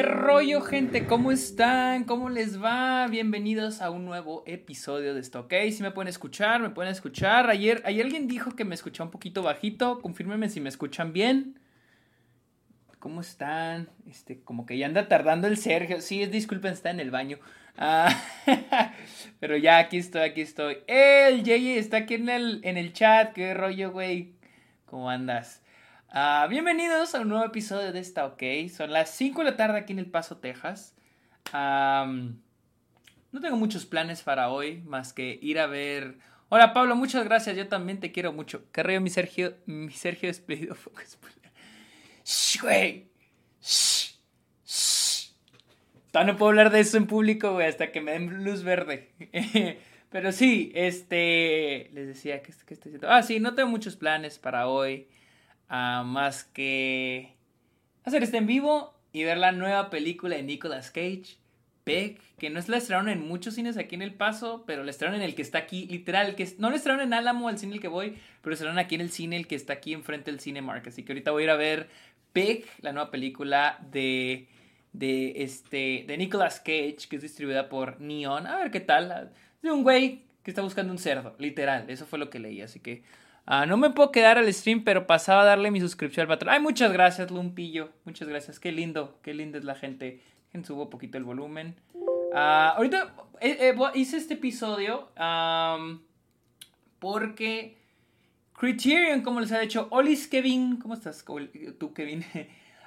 ¿Qué rollo, gente? ¿Cómo están? ¿Cómo les va? Bienvenidos a un nuevo episodio de esto, ¿ok? Si me pueden escuchar, me pueden escuchar. Ayer, ayer alguien dijo que me escuchaba un poquito bajito. Confírmenme si me escuchan bien. ¿Cómo están? Este, como que ya anda tardando el Sergio. Sí, disculpen, está en el baño. Ah, pero ya aquí estoy, aquí estoy. El JJ está aquí en el, en el chat. ¿Qué rollo, güey? ¿Cómo andas? Ah, bienvenidos a un nuevo episodio de esta, ok. Son las 5 de la tarde aquí en El Paso, Texas. no tengo muchos planes para hoy, más que ir a ver. Hola Pablo, muchas gracias. Yo también te quiero mucho. ¿Qué río, mi Sergio? Mi Sergio despedido. Shh, güey. Shh. Shh. no puedo hablar de eso en público, güey, hasta que me den luz verde. Pero sí, este. Les decía que, que estoy Ah, sí, no tengo muchos planes para hoy más que hacer este en vivo y ver la nueva película de Nicolas Cage, Peg, que no es la estrenaron en muchos cines aquí en El Paso, pero la estrenaron en el que está aquí, literal, que no la estrenaron en Álamo, el cine el que voy, pero la estrenaron aquí en el cine, el que está aquí enfrente del Cinemark, así que ahorita voy a ir a ver Peg, la nueva película de de este de Nicolas Cage, que es distribuida por Neon, a ver qué tal, de un güey que está buscando un cerdo, literal, eso fue lo que leí, así que Ah, no me puedo quedar al stream, pero pasaba a darle mi suscripción al patrón. Ay, muchas gracias, Lumpillo. Muchas gracias. Qué lindo, qué linda es la gente. Subo un poquito el volumen. Ah, ahorita eh, eh, hice este episodio porque Criterion, como les ha dicho, Olis Kevin, ¿cómo estás tú, Kevin?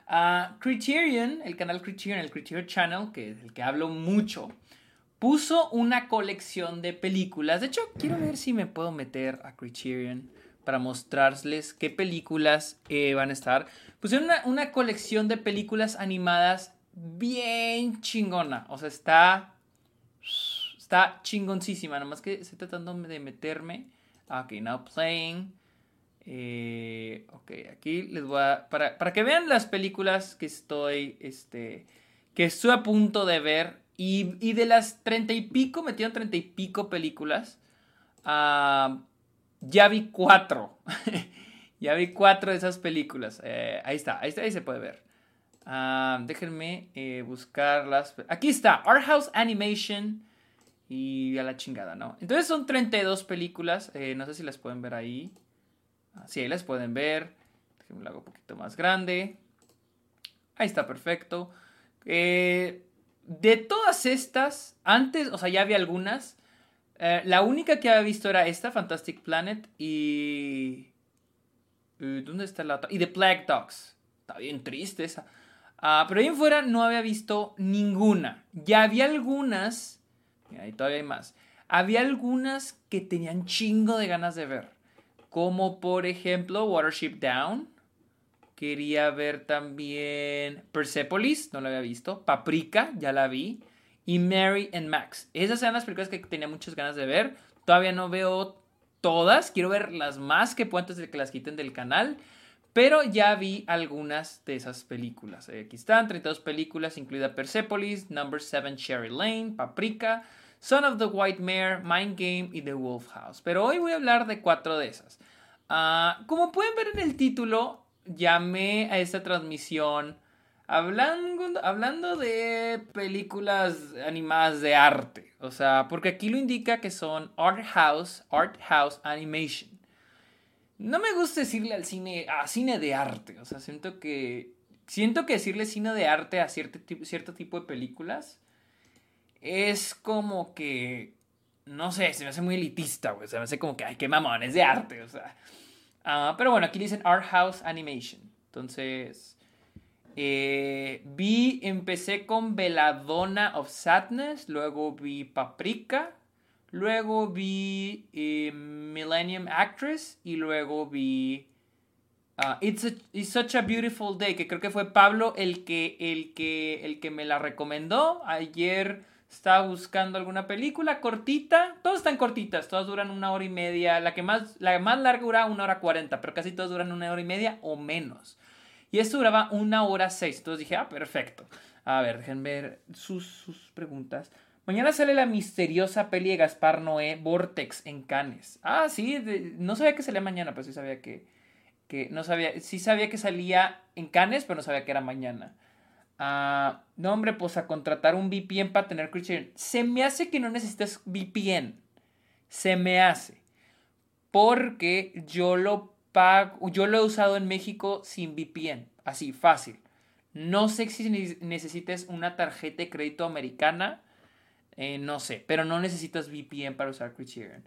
Uh, Criterion, el canal Criterion, el Criterion Channel, que es el que hablo mucho, puso una colección de películas. De hecho, quiero ver si me puedo meter a Criterion para mostrarles qué películas eh, van a estar. Pusieron una, una, colección de películas animadas bien chingona. O sea, está. Está chingoncísima. Nada más que estoy tratando de meterme. Ah, ok, now playing. Eh, ok, aquí les voy a. Para, para, que vean las películas que estoy. Este. Que estoy a punto de ver. Y, y de las treinta y pico, metieron treinta y pico películas. Ah ya vi cuatro. ya vi cuatro de esas películas. Eh, ahí está, ahí se puede ver. Ah, déjenme eh, buscarlas. Aquí está, Art House Animation. Y a la chingada, ¿no? Entonces son 32 películas. Eh, no sé si las pueden ver ahí. Ah, sí, ahí las pueden ver. Déjenme lo hago un poquito más grande. Ahí está, perfecto. de todas estas, antes, o sea, ya había algunas. Eh, la única que había visto era esta, Fantastic Planet, y... ¿Dónde está la otra? Y The Black Dogs. Está bien triste esa. Ah, pero ahí en fuera no había visto ninguna. Ya había algunas... Ahí todavía hay más. Había algunas que tenían chingo de ganas de ver. Como por ejemplo Watership Down. Quería ver también Persepolis, no la había visto. Paprika, ya la vi y Mary and Max. Esas eran las películas que tenía muchas ganas de ver. Todavía no veo todas, quiero ver las más que puedo antes de que las quiten del canal. Pero ya vi algunas de esas películas. Eh, aquí están, 32 películas, incluida Persepolis, Number 7 Cherry Lane, Paprika, Son of the White Mare, Mind Game y The Wolf House. Pero hoy voy a hablar de cuatro de esas. Ah, como pueden ver en el título, llamé a esta transmisión Hablando, hablando de películas animadas de arte, o sea, porque aquí lo indica que son art house, art house animation. No me gusta decirle al cine, a cine de arte, o sea, siento que, siento que decirle cine de arte a cierto, cierto tipo de películas es como que, no sé, se me hace muy elitista, güey, se me hace como que, ay, qué mamón, es de arte, o sea. Ah, pero bueno, aquí dicen art house animation, entonces... Eh, vi, empecé con Belladonna of Sadness, luego vi Paprika, luego vi eh, Millennium Actress y luego vi uh, It's, Such a Beautiful Day, que creo que fue Pablo el que, el que, el que me la recomendó. Ayer estaba buscando alguna película cortita, todas están cortitas, todas duran una hora y media, la que más, la más larga dura una hora cuarenta, pero casi todas duran una hora y media o menos. Y esto duraba una hora seis. Entonces dije, ah, perfecto. A ver, dejen ver sus, preguntas. Mañana sale la misteriosa peli de Gaspar Noé, Vortex, en Cannes. Ah, sí, no sabía que salía mañana, pero sí sabía que, que, no sabía, sí sabía que salía en Cannes, pero no sabía que era mañana. Ah, no, hombre, pues a contratar un VPN para tener Criterion. Se me hace que no necesitas VPN. Se me hace. Porque yo lo yo lo he usado en México sin VPN. Así, fácil. No sé si necesites una tarjeta de crédito americana. Eh, no sé, pero no necesitas VPN para usar Criterion.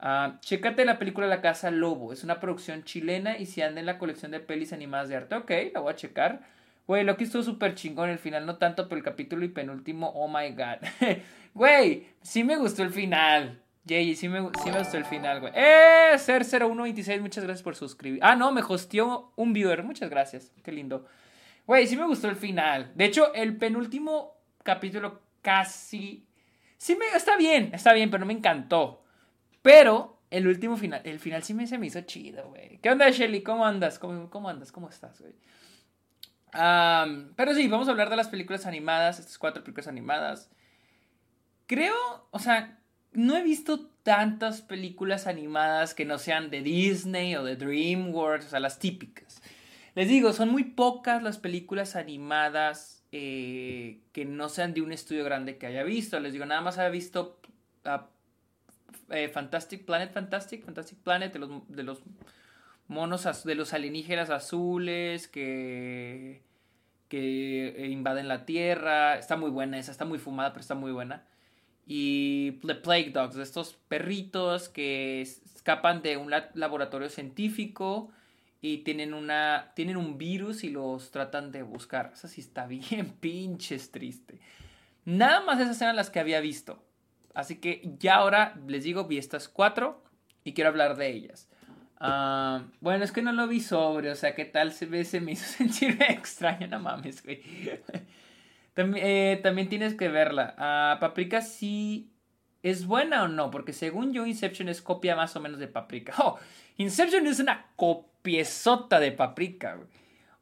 Uh, chécate la película La Casa Lobo. Es una producción chilena y si anda en la colección de pelis animadas de arte. Ok, la voy a checar. Güey, Loki estuvo súper chingón. El final no tanto, pero el capítulo y penúltimo, oh my god. Güey, sí me gustó el final. Jay, sí me, sí me gustó el final, güey. ¡Eh! Ser0126, muchas gracias por suscribir. Ah, no, me hosteó un viewer. Muchas gracias. Qué lindo. Güey, sí me gustó el final. De hecho, el penúltimo capítulo casi. Sí me. Está bien, está bien, pero no me encantó. Pero el último final, el final sí me, se me hizo chido, güey. ¿Qué onda, Shelly? ¿Cómo andas? ¿Cómo, cómo andas? ¿Cómo estás, güey? pero sí, vamos a hablar de las películas animadas, estas cuatro películas animadas. Creo, o sea, no he visto tantas películas animadas que no sean de Disney o de DreamWorks, o sea, las típicas. Les digo, son muy pocas las películas animadas eh, que no sean de un estudio grande que haya visto. Les digo, nada más he visto eh, Fantastic Planet, Fantastic, Fantastic Planet de los, de los monos, de los alienígenas azules que, que eh, invaden la Tierra. Está muy buena esa, está muy fumada, pero está muy buena. Y The Plague Dogs, de estos perritos que escapan de un laboratorio científico y tienen, una, tienen un virus y los tratan de buscar. Esa sí está bien pinches triste. Nada más esas eran las que había visto. Así que ya ahora les digo, vi estas cuatro y quiero hablar de ellas. Ah, bueno, es que no lo vi sobre, o sea, ¿qué tal se, ve, se me hizo sentir extraño? No mames, güey. También, eh, también tienes que verla. Uh, Paprika sí es buena o no, porque según yo, Inception es copia más o menos de Paprika. Oh, Inception es una copiezota de Paprika.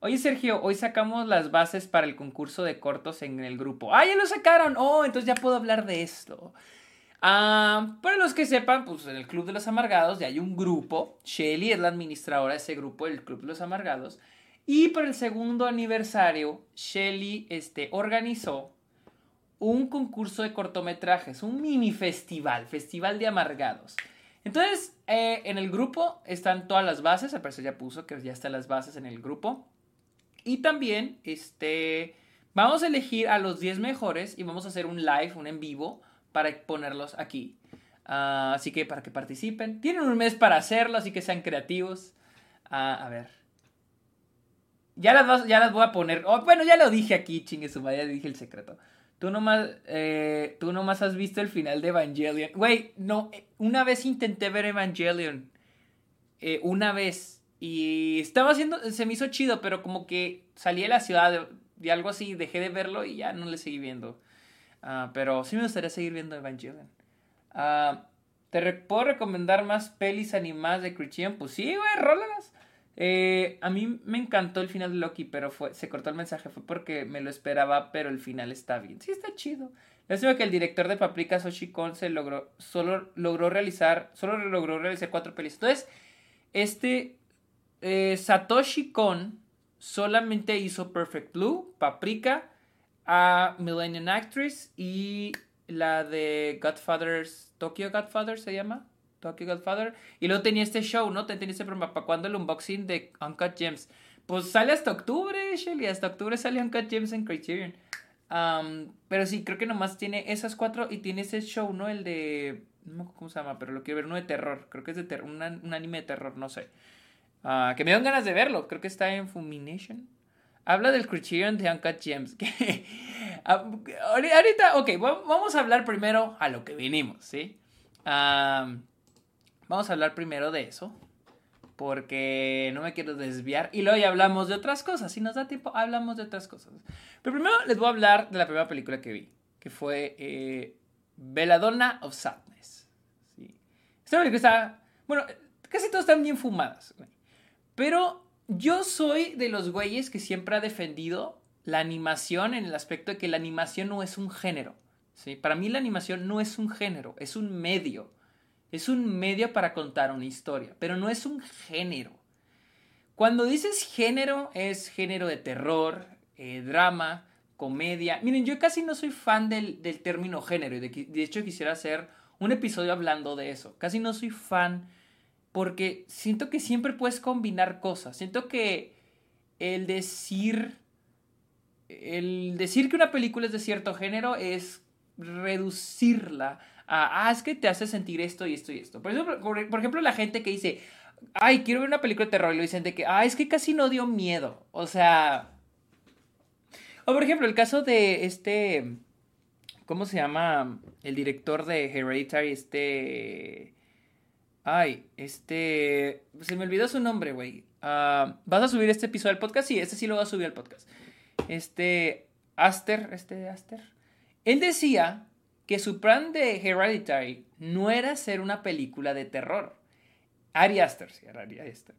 Oye, Sergio, hoy sacamos las bases para el concurso de cortos en el grupo. ¡Ah, ya lo sacaron! Oh, entonces ya puedo hablar de esto. Ah, para los que sepan, pues en el Club de los Amargados ya hay un grupo. Shelly es la administradora de ese grupo, el Club de los Amargados. Y para el segundo aniversario, Shelly este, organizó un concurso de cortometrajes, un mini festival, festival de amargados. Entonces, eh, en el grupo están todas las bases, al parecer ya puso que ya están las bases en el grupo. Y también, este, vamos a elegir a los 10 mejores y vamos a hacer un live, un en vivo, para ponerlos aquí. Ah, así que para que participen. Tienen un mes para hacerlo, así que sean creativos. Ah, a ver. Ya las, ya las voy a poner. Oh, bueno, ya lo dije aquí, chingue su madre, ya dije el secreto. Tú nomás, eh, tú has visto el final de Evangelion. Güey, no, una vez intenté ver Evangelion. Eh, una vez. Y estaba haciendo, se me hizo chido, pero como que salí de la ciudad de algo así, dejé de verlo y ya no le seguí viendo. Ah, pero sí me gustaría seguir viendo Evangelion. Uh, ¿Te puedo recomendar más pelis animadas de Christian? Pues sí, güey, rólalas. Eh, a mí me encantó el final de Loki, pero fue, se cortó el mensaje. Fue porque me lo esperaba, pero el final está bien. Sí, está chido. Lástima que el director de Paprika, Soshi Kon, se logró, solo logró realizar, solo logró realizar cuatro pelis. Entonces, este eh, Satoshi Kon solamente hizo Perfect Blue, Paprika, a Millennium Actress y la de Godfathers, Tokyo Godfather se llama, Tokyo Godfather. Y luego tenía este show, ¿no? Tenía este programa para cuando el unboxing de Uncut Gems. Pues sale hasta octubre, Shelly, hasta octubre sale Uncut Gems en Criterion. pero sí, creo que nomás tiene esas cuatro y tiene ese show, ¿no? El de... No sé cómo se llama, pero lo quiero ver, uno de terror. Creo que es de terror, un, anime de terror, no sé. Ah, que me dan ganas de verlo. Creo que está en Fulmination. Habla del Criterion de Uncut Gems. Ah, ahorita, ok, vamos a hablar primero a lo que vinimos, ¿sí? Vamos a hablar primero de eso. Porque no me quiero desviar. Y luego ya hablamos de otras cosas. Si nos da tiempo, hablamos de otras cosas. Pero primero les voy a hablar de la primera película que vi. Que fue eh, Belladonna of Sadness. Esta película está... Bueno, casi todas están bien fumadas. Pero yo soy de los güeyes que siempre ha defendido la animación en el aspecto de que la animación no es un género. ¿sí? Para mí la animación no es un género, es un medio. Es un medio para contar una historia, pero no es un género. Cuando dices género, es género de terror, eh, drama, comedia. Miren, yo casi no soy fan del, término género. Y de, de hecho quisiera hacer un episodio hablando de eso. Casi no soy fan porque siento que siempre puedes combinar cosas. Siento que el decir el decir que una película es de cierto género es reducirla ah, es que te hace sentir esto y esto y esto. Por, ejemplo, por, ejemplo, la gente que dice, ay, quiero ver una película de terror y lo dicen de que, ah, es que casi no dio miedo. O sea... O por ejemplo, el caso de este... ¿Cómo se llama? El director de Hereditary, este... Ay, este... Se me olvidó su nombre, güey. Ah, ¿Vas a subir este episodio al podcast? Sí, este sí lo voy a subir al podcast. Este... Aster, este Aster. Él decía que su plan de Hereditary no era ser una película de terror. Ari Aster, sí, Ari Aster.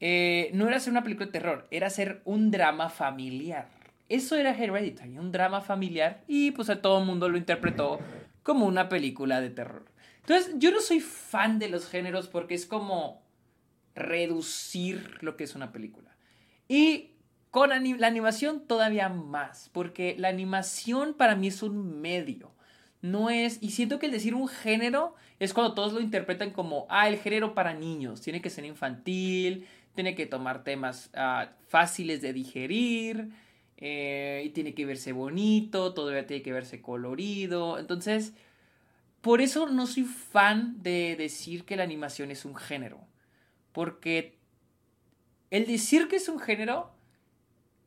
Eh, no era ser una película de terror, era ser un drama familiar. Eso era Hereditary, un drama familiar y pues a todo el mundo lo interpretó como una película de terror. Entonces, yo no soy fan de los géneros porque es como reducir lo que es una película. Y con la animación todavía más, porque la animación para mí es un medio no es, y siento que el decir un género es cuando todos lo interpretan como, ah, el género para niños, tiene que ser infantil, tiene que tomar temas ah, fáciles de digerir, eh, y tiene que verse bonito, todavía tiene que verse colorido, entonces, por eso no soy fan de decir que la animación es un género, porque el decir que es un género,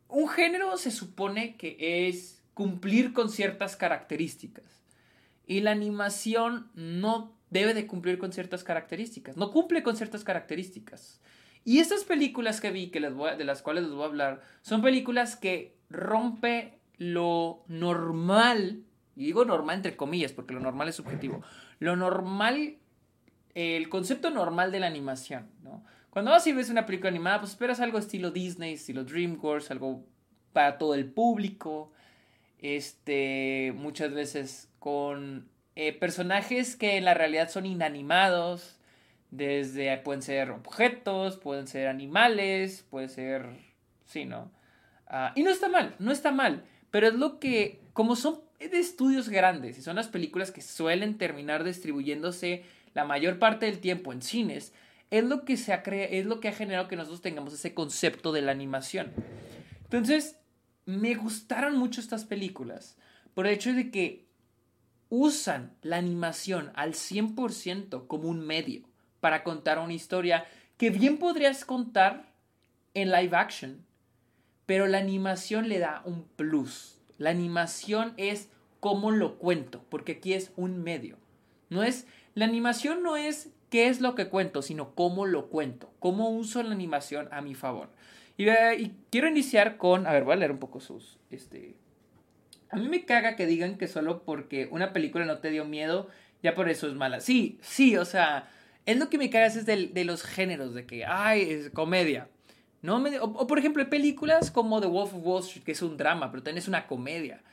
un género se supone que es cumplir con ciertas características. Y la animación no debe de cumplir con ciertas características, no cumple con ciertas características. Y estas películas que vi, que les voy de las cuales les voy a hablar, son películas que rompe lo normal, y digo normal entre comillas, porque lo normal es subjetivo, lo normal, el concepto normal de la animación, ¿no? Cuando vas y ves una película animada, pues esperas algo estilo Disney, estilo DreamWorks, algo para todo el público, este, muchas veces con eh, personajes que en la realidad son inanimados, desde pueden ser objetos, pueden ser animales, puede ser, sí, ¿no? Ah, y no está mal, no está mal, pero es lo que, como son de estudios grandes y son las películas que suelen terminar distribuyéndose la mayor parte del tiempo en cines, es lo que se ha es lo que ha generado que nosotros tengamos ese concepto de la animación. Entonces, me gustaron mucho estas películas por el hecho de que usan la animación al 100% como un medio para contar una historia que bien podrías contar en live action, pero la animación le da un plus. La animación es cómo lo cuento, porque aquí es un medio. No es la animación no es qué es lo que cuento, sino cómo lo cuento, cómo uso la animación a mi favor. Eh, y, quiero iniciar con, a ver, voy a leer un poco sus, este... A mí me caga que digan que solo porque una película no te dio miedo, ya por eso es mala. Sí, sí, o sea, es lo que me caga es de, los géneros, de que, ay, es comedia. No o, por ejemplo, hay películas como The Wolf of Wall Street, que es un drama, pero también es una comedia.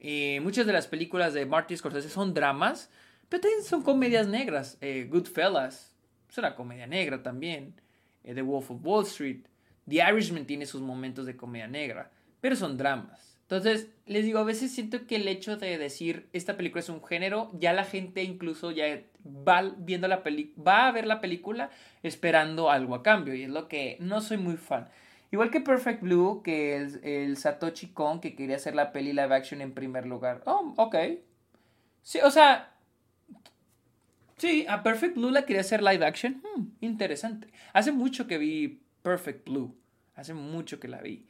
Eh, muchas de las películas de Martin Scorsese son dramas, pero también son comedias negras. Eh, Goodfellas es una comedia negra también. The Wolf of Wall Street. The Irishman tiene sus momentos de comedia negra, pero son dramas. Entonces, les digo, a veces siento que el hecho de decir esta película es un género, ya la gente incluso ya va viendo la va a ver la película esperando algo a cambio, y es lo que no soy muy fan. Igual que Perfect Blue, que el, el Satoshi Kon, que quería hacer la peli live action en primer lugar. Oh, ok. Sí, o sea, Sí, a Perfect Blue la quería hacer live action. Hmm, interesante. Hace mucho que vi Perfect Blue. Hace mucho que la vi.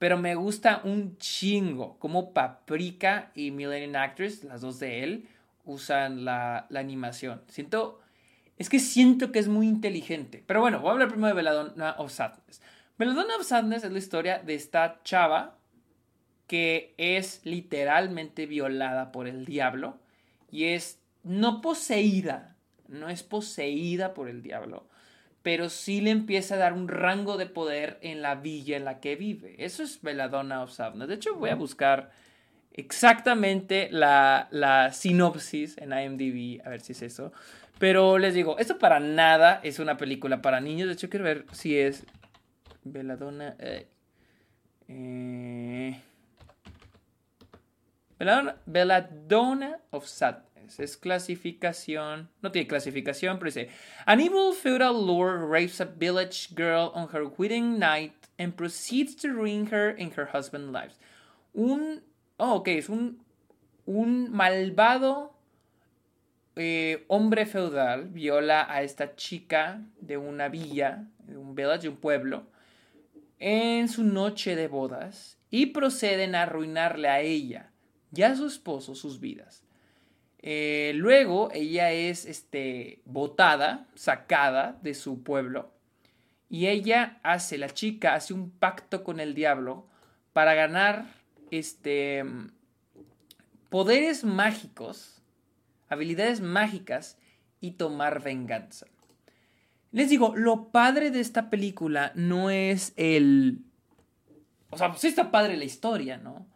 Pero me gusta un chingo como Paprika y Millennium Actress, las dos de él, usan la, animación. Siento. Es que siento que es muy inteligente. Pero bueno, voy a hablar primero de Belladonna of Sadness. Belladonna of Sadness es la historia de esta chava que es literalmente violada por el diablo y es no poseída, no es poseída por el diablo, pero sí le empieza a dar un rango de poder en la villa en la que vive. Eso es Belladonna of Sadness. De hecho, voy a buscar exactamente la, la sinopsis en IMDb, a ver si es eso. Pero les digo, esto para nada es una película para niños. De hecho, quiero ver si es Belladonna. Eh, eh Belladonna of Es clasificación, no tiene clasificación, pero dice, An evil feudal lord rapes a village girl on her wedding night and proceeds to ruin her and her husband's lives. Un, oh, ok, es un, un malvado eh, hombre feudal viola a esta chica de una villa, de un village, de un pueblo, en su noche de bodas y proceden a arruinarle a ella y a su esposo sus vidas. Eh, luego ella es este, botada, sacada de su pueblo y ella hace, la chica hace un pacto con el diablo para ganar este, poderes mágicos, habilidades mágicas y tomar venganza. Les digo, lo padre de esta película no es el... O sea, sí está padre la historia, ¿no?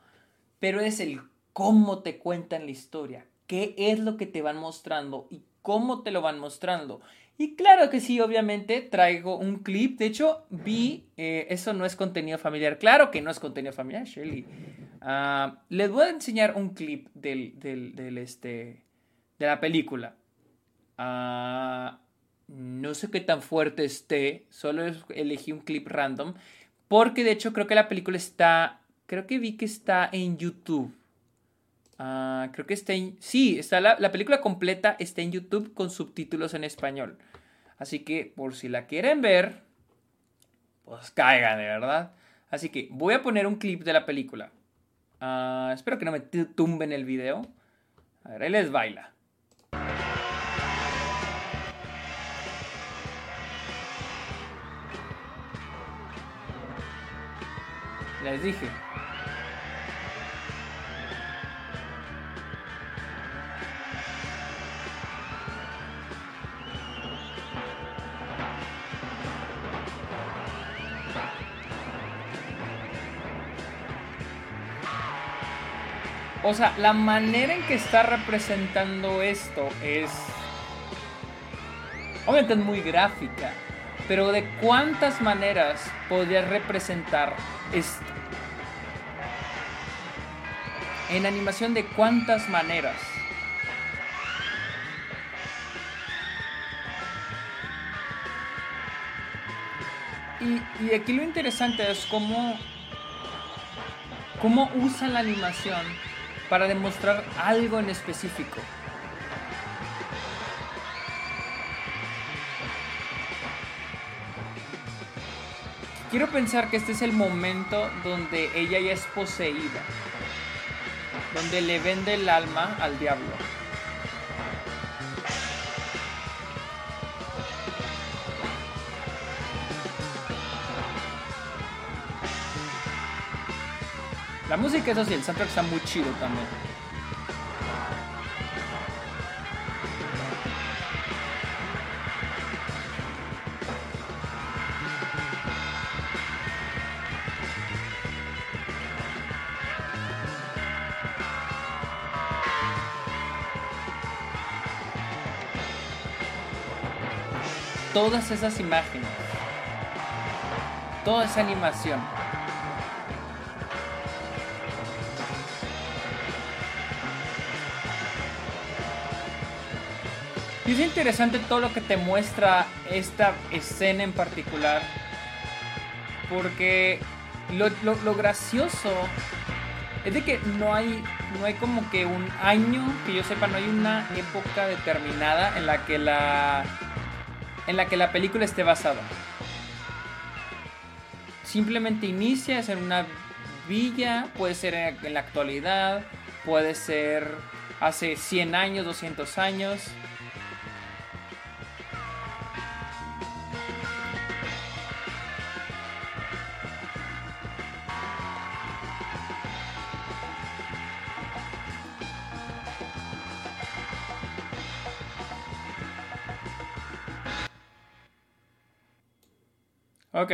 Pero es el cómo te cuentan la historia, qué es lo que te van mostrando y cómo te lo van mostrando. Y claro que sí, obviamente traigo un clip. De hecho, vi, eh, eso no es contenido familiar. Claro que no es contenido familiar, Shelly. Ah, les voy a enseñar un clip del, del, este, de la película. Uh, no sé qué tan fuerte esté, solo elegí un clip random, porque de hecho creo que la película está, creo que vi que está en YouTube. Ah, creo que está en, sí, está la, la, película completa está en YouTube con subtítulos en español. Así que por si la quieren ver, pues caigan, de verdad. Así que voy a poner un clip de la película. Ah, espero que no me tumben el video. A ver, él les baila. Les dije. O sea, la manera en que está representando esto es... Obviamente es muy gráfica, pero de cuántas maneras podrías representar esto. En animación de cuántas maneras. Y, aquí lo interesante es cómo, cómo usan la animación para demostrar algo en específico. Quiero pensar que este es el momento donde ella ya es poseída, donde le vende el alma al diablo. La música, eso sí, el soundtrack está muy chido también. todas esas imágenes, toda esa animación. Y es interesante todo lo que te muestra esta escena en particular, porque lo, gracioso es de que no hay, no hay como que un año, que yo sepa, no hay una época determinada en la que la en la que la película esté basada. Simplemente inicia en una villa, puede ser en la actualidad, puede ser hace 100 años, 200 años. Ok.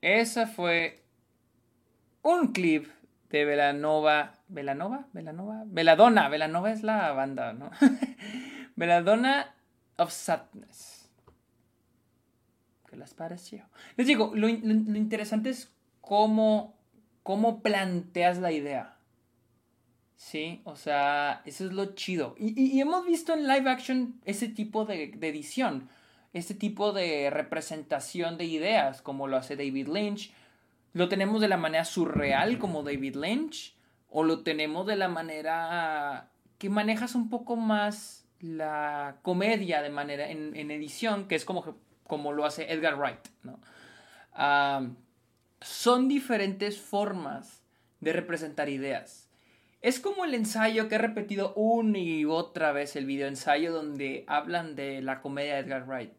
Esa fue un clip de Velanova. ¿Velanova? ¿Velanova? Veladona. Velanova es la banda, ¿no? Veladona of Sadness. ¿Qué les pareció? Les digo, lo, interesante es cómo, cómo planteas la idea. Sí, o sea, eso es lo chido. Y, hemos visto en live action ese tipo de, de, edición, este tipo de representación de ideas, como lo hace David Lynch. Lo tenemos de la manera surreal, como David Lynch, o lo tenemos de la manera que manejas un poco más la comedia de manera en, edición, que es como, como lo hace Edgar Wright. ¿no? son diferentes formas de representar ideas. Es como el ensayo que he repetido una y otra vez el video ensayo donde hablan de la comedia de Edgar Wright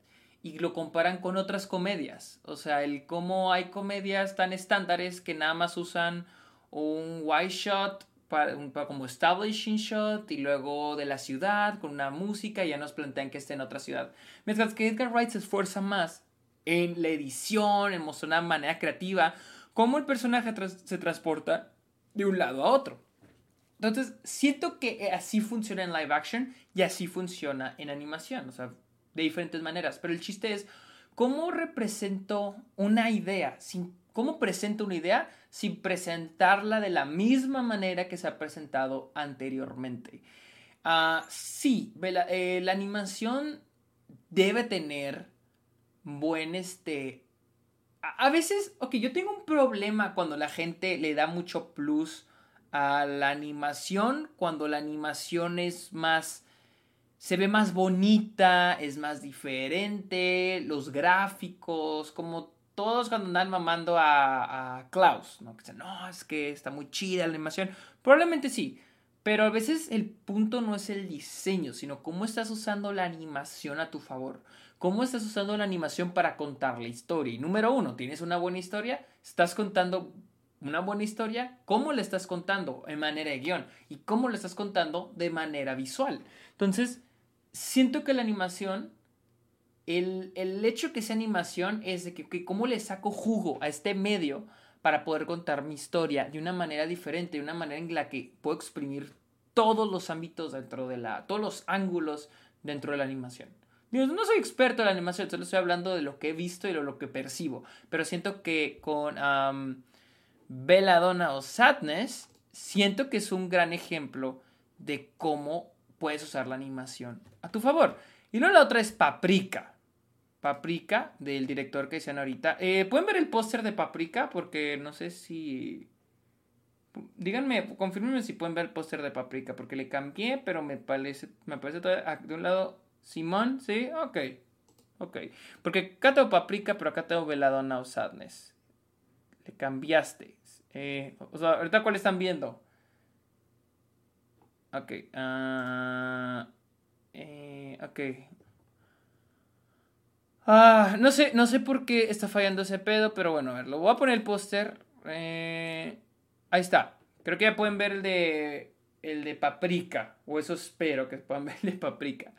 y lo comparan con otras comedias. O sea, el cómo hay comedias tan estándares que nada más usan un wide shot para, como establishing shot y luego de la ciudad con una música y ya nos plantean que esté en otra ciudad. Mientras que Edgar Wright se esfuerza más en la edición, en mostrar una manera creativa, cómo el personaje se transporta de un lado a otro. Entonces, siento que así funciona en live action y así funciona en animación, o sea, de diferentes maneras. Pero el chiste es, ¿cómo represento una idea? Sin, ¿Cómo presento una idea sin presentarla de la misma manera que se ha presentado anteriormente? Ah, sí, la, eh, la animación debe tener buen este... A, veces, ok, yo tengo un problema cuando la gente le da mucho plus a la animación, cuando la animación es más... Se ve más bonita, es más diferente, los gráficos, como todos cuando andan mamando a, a Klaus, ¿no? Que dicen, no, es que está muy chida la animación. Probablemente sí, pero a veces el punto no es el diseño, sino cómo estás usando la animación a tu favor. ¿Cómo estás usando la animación para contar la historia? Y número uno, ¿tienes una buena historia? ¿Estás contando una buena historia? ¿Cómo la estás contando en manera de guion? ¿Y cómo la estás contando de manera visual? Entonces, siento que la animación, el, hecho que sea animación es de que, que cómo le saco jugo a este medio para poder contar mi historia de una manera diferente, de una manera en la que puedo exprimir todos los ámbitos dentro de la, todos los ángulos dentro de la animación no soy experto en la animación, solo estoy hablando de lo que he visto y de lo que percibo. Pero siento que con um, Belladonna o Sadness, siento que es un gran ejemplo de cómo puedes usar la animación a tu favor. Y luego la otra es Paprika. Paprika, del director que decían ahorita. Eh, ¿Pueden ver el póster de Paprika? Porque no sé si... Díganme, confirmenme si pueden ver el póster de Paprika, porque le cambié, pero me parece, me parece todavía, de un lado Simón, ¿sí? Ok. Ok. Porque acá tengo paprika, pero acá tengo veladona o sadness. Le cambiaste. Eh, o sea, ahorita cuál están viendo. Ok. Uh, ok. Ah, no sé, no sé por qué está fallando ese pedo, pero bueno, a ver, lo voy a poner el póster. Eh, ahí está. Creo que ya pueden ver el de el de paprika, o eso espero que puedan ver el de paprika.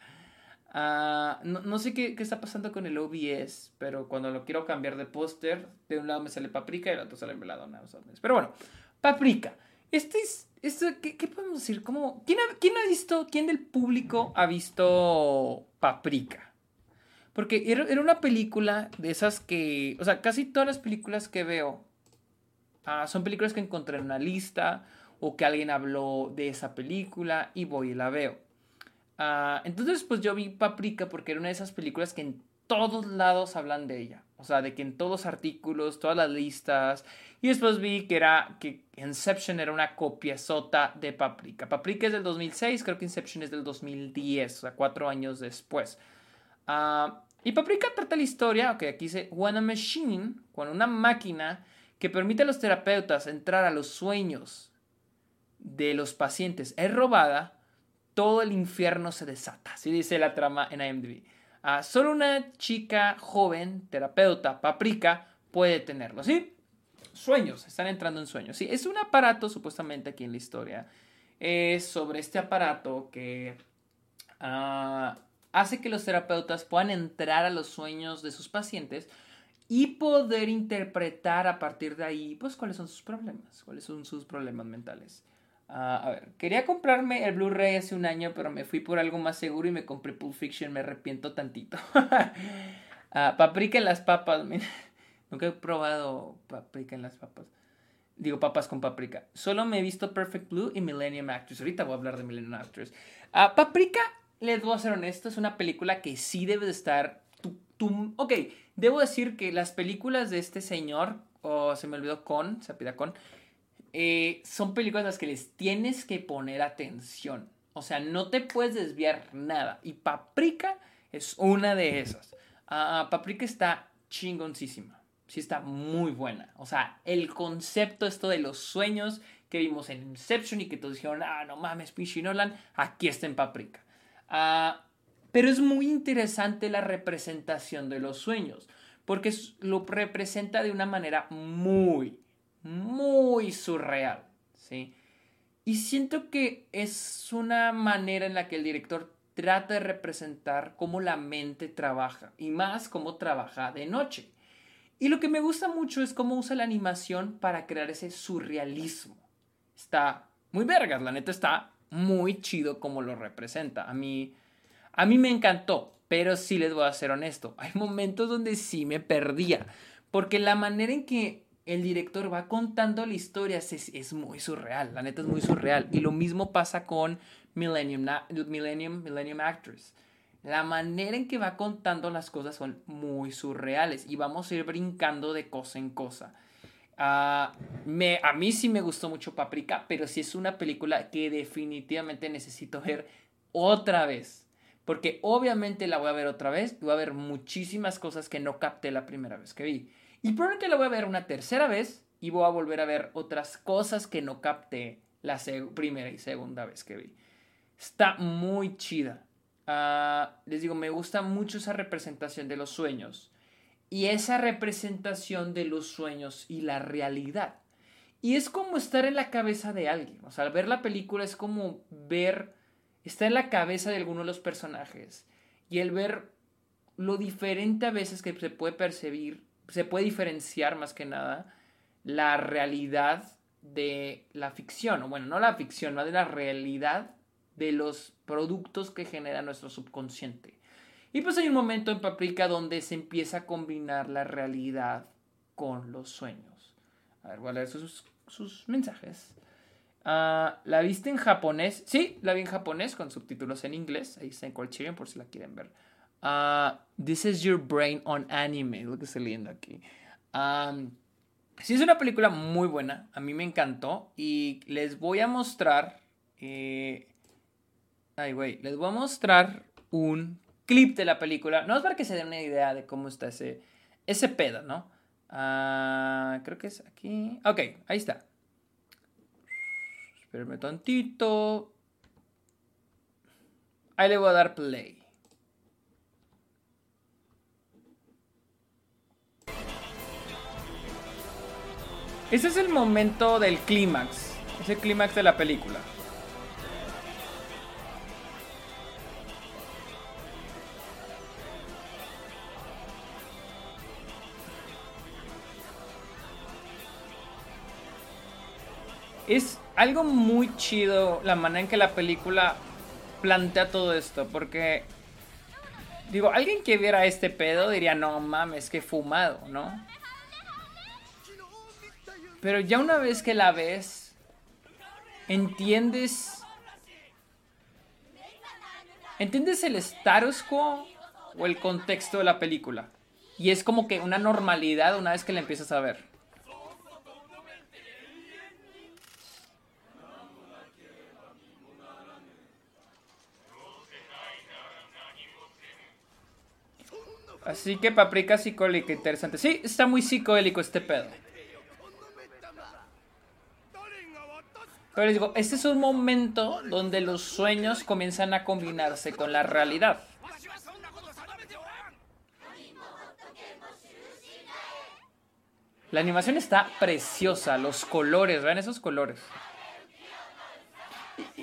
Ah, no, sé qué, está pasando con el OBS, pero cuando lo quiero cambiar de póster, de un lado me sale paprika y del otro sale meladona. Pero bueno, paprika. Este es. ¿Qué, podemos decir? ¿Cómo, ¿quién, ha, ¿Quién ha visto, quién del público ha visto paprika? Porque era, una película de esas que. O sea, casi todas las películas que veo ah, son películas que encontré en una lista o que alguien habló de esa película y voy y la veo. Ah, entonces, pues yo vi Paprika porque era una de esas películas que en todos lados hablan de ella. O sea, de que en todos los artículos, todas las listas. Y después vi que era que Inception era una copia sota de Paprika. Paprika es del 2006, creo que Inception es del 2010, o sea, cuatro años después. Ah, y Paprika trata la historia, ok, aquí dice, When a machine, cuando una máquina que permite a los terapeutas entrar a los sueños de los pacientes es robada, todo el infierno se desata. Así dice la trama en IMDb. Ah, solo una chica joven, terapeuta, paprika, puede tenerlo. ¿Sí? Sueños, están entrando en sueños. Sí, es un aparato, supuestamente aquí en la historia. Es sobre este aparato que ah, hace que los terapeutas puedan entrar a los sueños de sus pacientes y poder interpretar a partir de ahí, pues, cuáles son sus problemas, cuáles son sus problemas mentales. Ah, a ver, quería comprarme el Blu-ray hace un año, pero me fui por algo más seguro y me compré Pulp Fiction, me arrepiento tantito. uh, paprika en las papas, Nunca he probado paprika en las papas. Digo, papas con paprika. Solo me he visto Perfect Blue y Millennium Actress. Ahorita voy a hablar de Millennium Actress. Uh, paprika, les voy a ser honesto, es una película que sí debe de estar... ok, debo decir que las películas de este señor, o se me olvidó con, se pida con, eh, son películas a las que les tienes que poner atención. O sea, no te puedes desviar nada. Y Paprika es una de esas. Uh, Paprika está chingoncísima. Sí está muy buena. O sea, el concepto esto de los sueños que vimos en Inception y que todos dijeron, ah, no mames, Pinchy Nolan, aquí está en Paprika. Uh, pero es muy interesante la representación de los sueños, porque lo representa de una manera muy, muy surreal, ¿sí? Y siento que es una manera en la que el director trata de representar cómo la mente trabaja, y más cómo trabaja de noche. Y lo que me gusta mucho es cómo usa la animación para crear ese surrealismo. Está muy vergas, la neta está muy chido como lo representa. A mí, a mí me encantó, pero sí les voy a ser honesto. Hay momentos donde sí me perdía, porque la manera en que el director va contando la historia es, muy surreal, la neta es muy surreal. Y lo mismo pasa con Millennium, Millennium, Millennium Actress. La manera en que va contando las cosas son muy surreales y vamos a ir brincando de cosa en cosa. Ah, me, a mí sí me gustó mucho Paprika, pero sí es una película que definitivamente necesito ver otra vez. Porque obviamente la voy a ver otra vez y voy a ver muchísimas cosas que no capté la primera vez que vi. Y probablemente la voy a ver una tercera vez y voy a volver a ver otras cosas que no capté la primera y segunda vez que vi. Está muy chida. Ah, les digo, me gusta mucho esa representación de los sueños. Y esa representación de los sueños y la realidad. Y es como estar en la cabeza de alguien. O sea, al ver la película es como ver, estar en la cabeza de alguno de los personajes. Y el ver lo diferente a veces que se puede percibir, se puede diferenciar más que nada la realidad de la ficción. O bueno, no la ficción, no de la realidad de los productos que genera nuestro subconsciente. Y pues hay un momento en Paprika donde se empieza a combinar la realidad con los sueños. A ver, voy a leer sus, sus mensajes. Ah, ¿La viste en japonés? Sí, la vi en japonés con subtítulos en inglés. Ahí está en Criterion por si la quieren ver. Uh, This is your brain on anime. Lo que estoy leyendo aquí. Sí, es una película muy buena. A mí me encantó. Y les voy a mostrar eh, Ay, güey, les voy a mostrar un clip de la película. No es para que se den una idea de cómo está ese, ese pedo, ¿no? Ah, creo que es aquí. Ok, ahí está. Espérenme tantito. Ahí le voy a dar play. Ese es el momento del clímax. Es el clímax de la película. es algo muy chido la manera en que la película plantea todo esto, porque digo, alguien que viera este pedo diría, no mames, que fumado, ¿no? Pero ya una vez que la ves, entiendes... ¿Entiendes el status quo o el contexto de la película? Y es como que una normalidad una vez que la empiezas a ver. Así que paprika psicólica, interesante. Sí, está muy psicodélico este pedo. Pero les digo, este es un momento donde los sueños comienzan a combinarse con la realidad. La animación está preciosa, los colores, vean esos colores.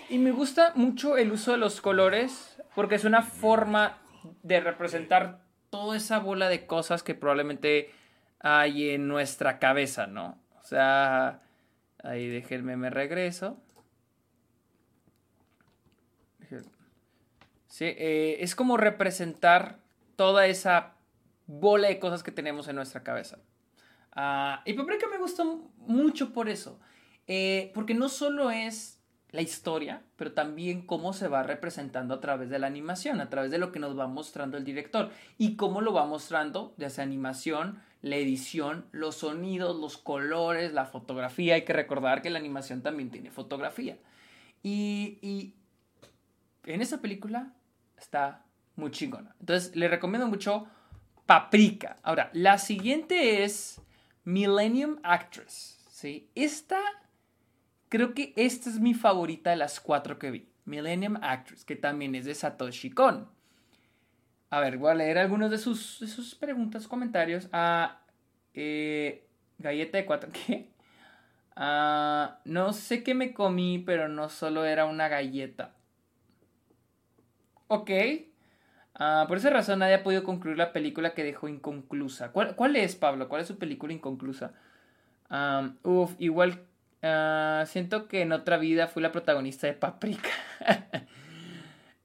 Y, y, me gusta mucho el uso de los colores porque es una forma de representar toda esa bola de cosas que probablemente hay en nuestra cabeza, ¿no? O sea, ahí déjenme, me regreso. Sí, eh, es como representar toda esa bola de cosas que tenemos en nuestra cabeza. Ah, y Paprika me gustó mucho por eso. Eh, porque no solo es la historia, pero también cómo se va representando a través de la animación, a través de lo que nos va mostrando el director y cómo lo va mostrando, ya sea animación, la edición, los sonidos, los colores, la fotografía. Hay que recordar que la animación también tiene fotografía. Y, y en esa película está muy chingona. Entonces, le recomiendo mucho Paprika. Ahora, la siguiente es Millennium Actress. ¿sí? Esta, creo que esta es mi favorita de las cuatro que vi. Millennium Actress, que también es de Satoshi Kon. A ver, voy a leer algunos de sus, sus preguntas, comentarios. Ah, eh, galleta de cuatro, ¿qué? Ah, no sé qué me comí, pero no solo era una galleta. Ok. Ah, por esa razón nadie ha podido concluir la película que dejó inconclusa. ¿Cuál, es, Pablo? ¿Cuál es su película inconclusa? uf, igual ah, siento que en otra vida fui la protagonista de Paprika.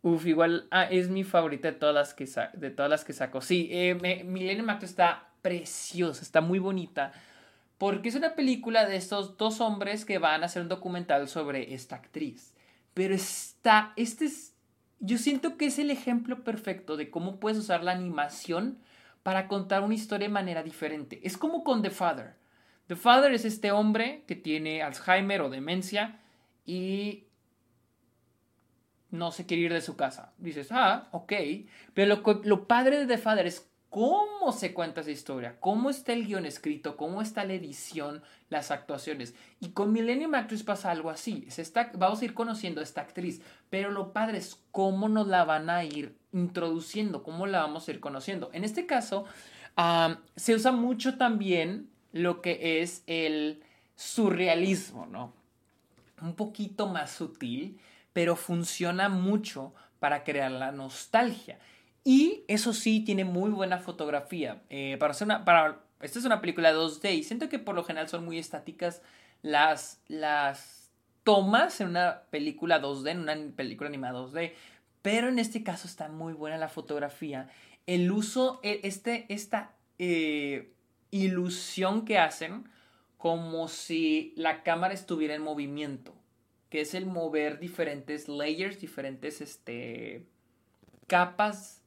uf, igual ah, es mi favorita de todas las que, de todas las que saco. Sí, eh, Millennium Mato está preciosa, está muy bonita. Porque es una película de estos dos hombres que van a hacer un documental sobre esta actriz. Pero está, este es yo siento que es el ejemplo perfecto de cómo puedes usar la animación para contar una historia de manera diferente. Es como con The Father. The Father es este hombre que tiene Alzheimer o demencia y no se quiere ir de su casa. Dices, ah, ok. Pero lo, lo padre de The Father es cómo se cuenta esa historia, cómo está el guion escrito, cómo está la edición, las actuaciones. Y con Millennium Actress pasa algo así. vamos a ir conociendo a esta actriz, pero lo padre es cómo nos la van a ir introduciendo, cómo la vamos a ir conociendo. En este caso, se usa mucho también lo que es el surrealismo, ¿no? Un poquito más sutil, pero funciona mucho para crear la nostalgia. Y eso sí, tiene muy buena fotografía. Eh, para hacer una, para, esta es una película 2D y siento que por lo general son muy estáticas las, las tomas en una película 2D, en una película animada 2D. Pero en este caso está muy buena la fotografía. El uso, e, este, esta eh, ilusión que hacen como si la cámara estuviera en movimiento. Que es el mover diferentes layers, diferentes este, capas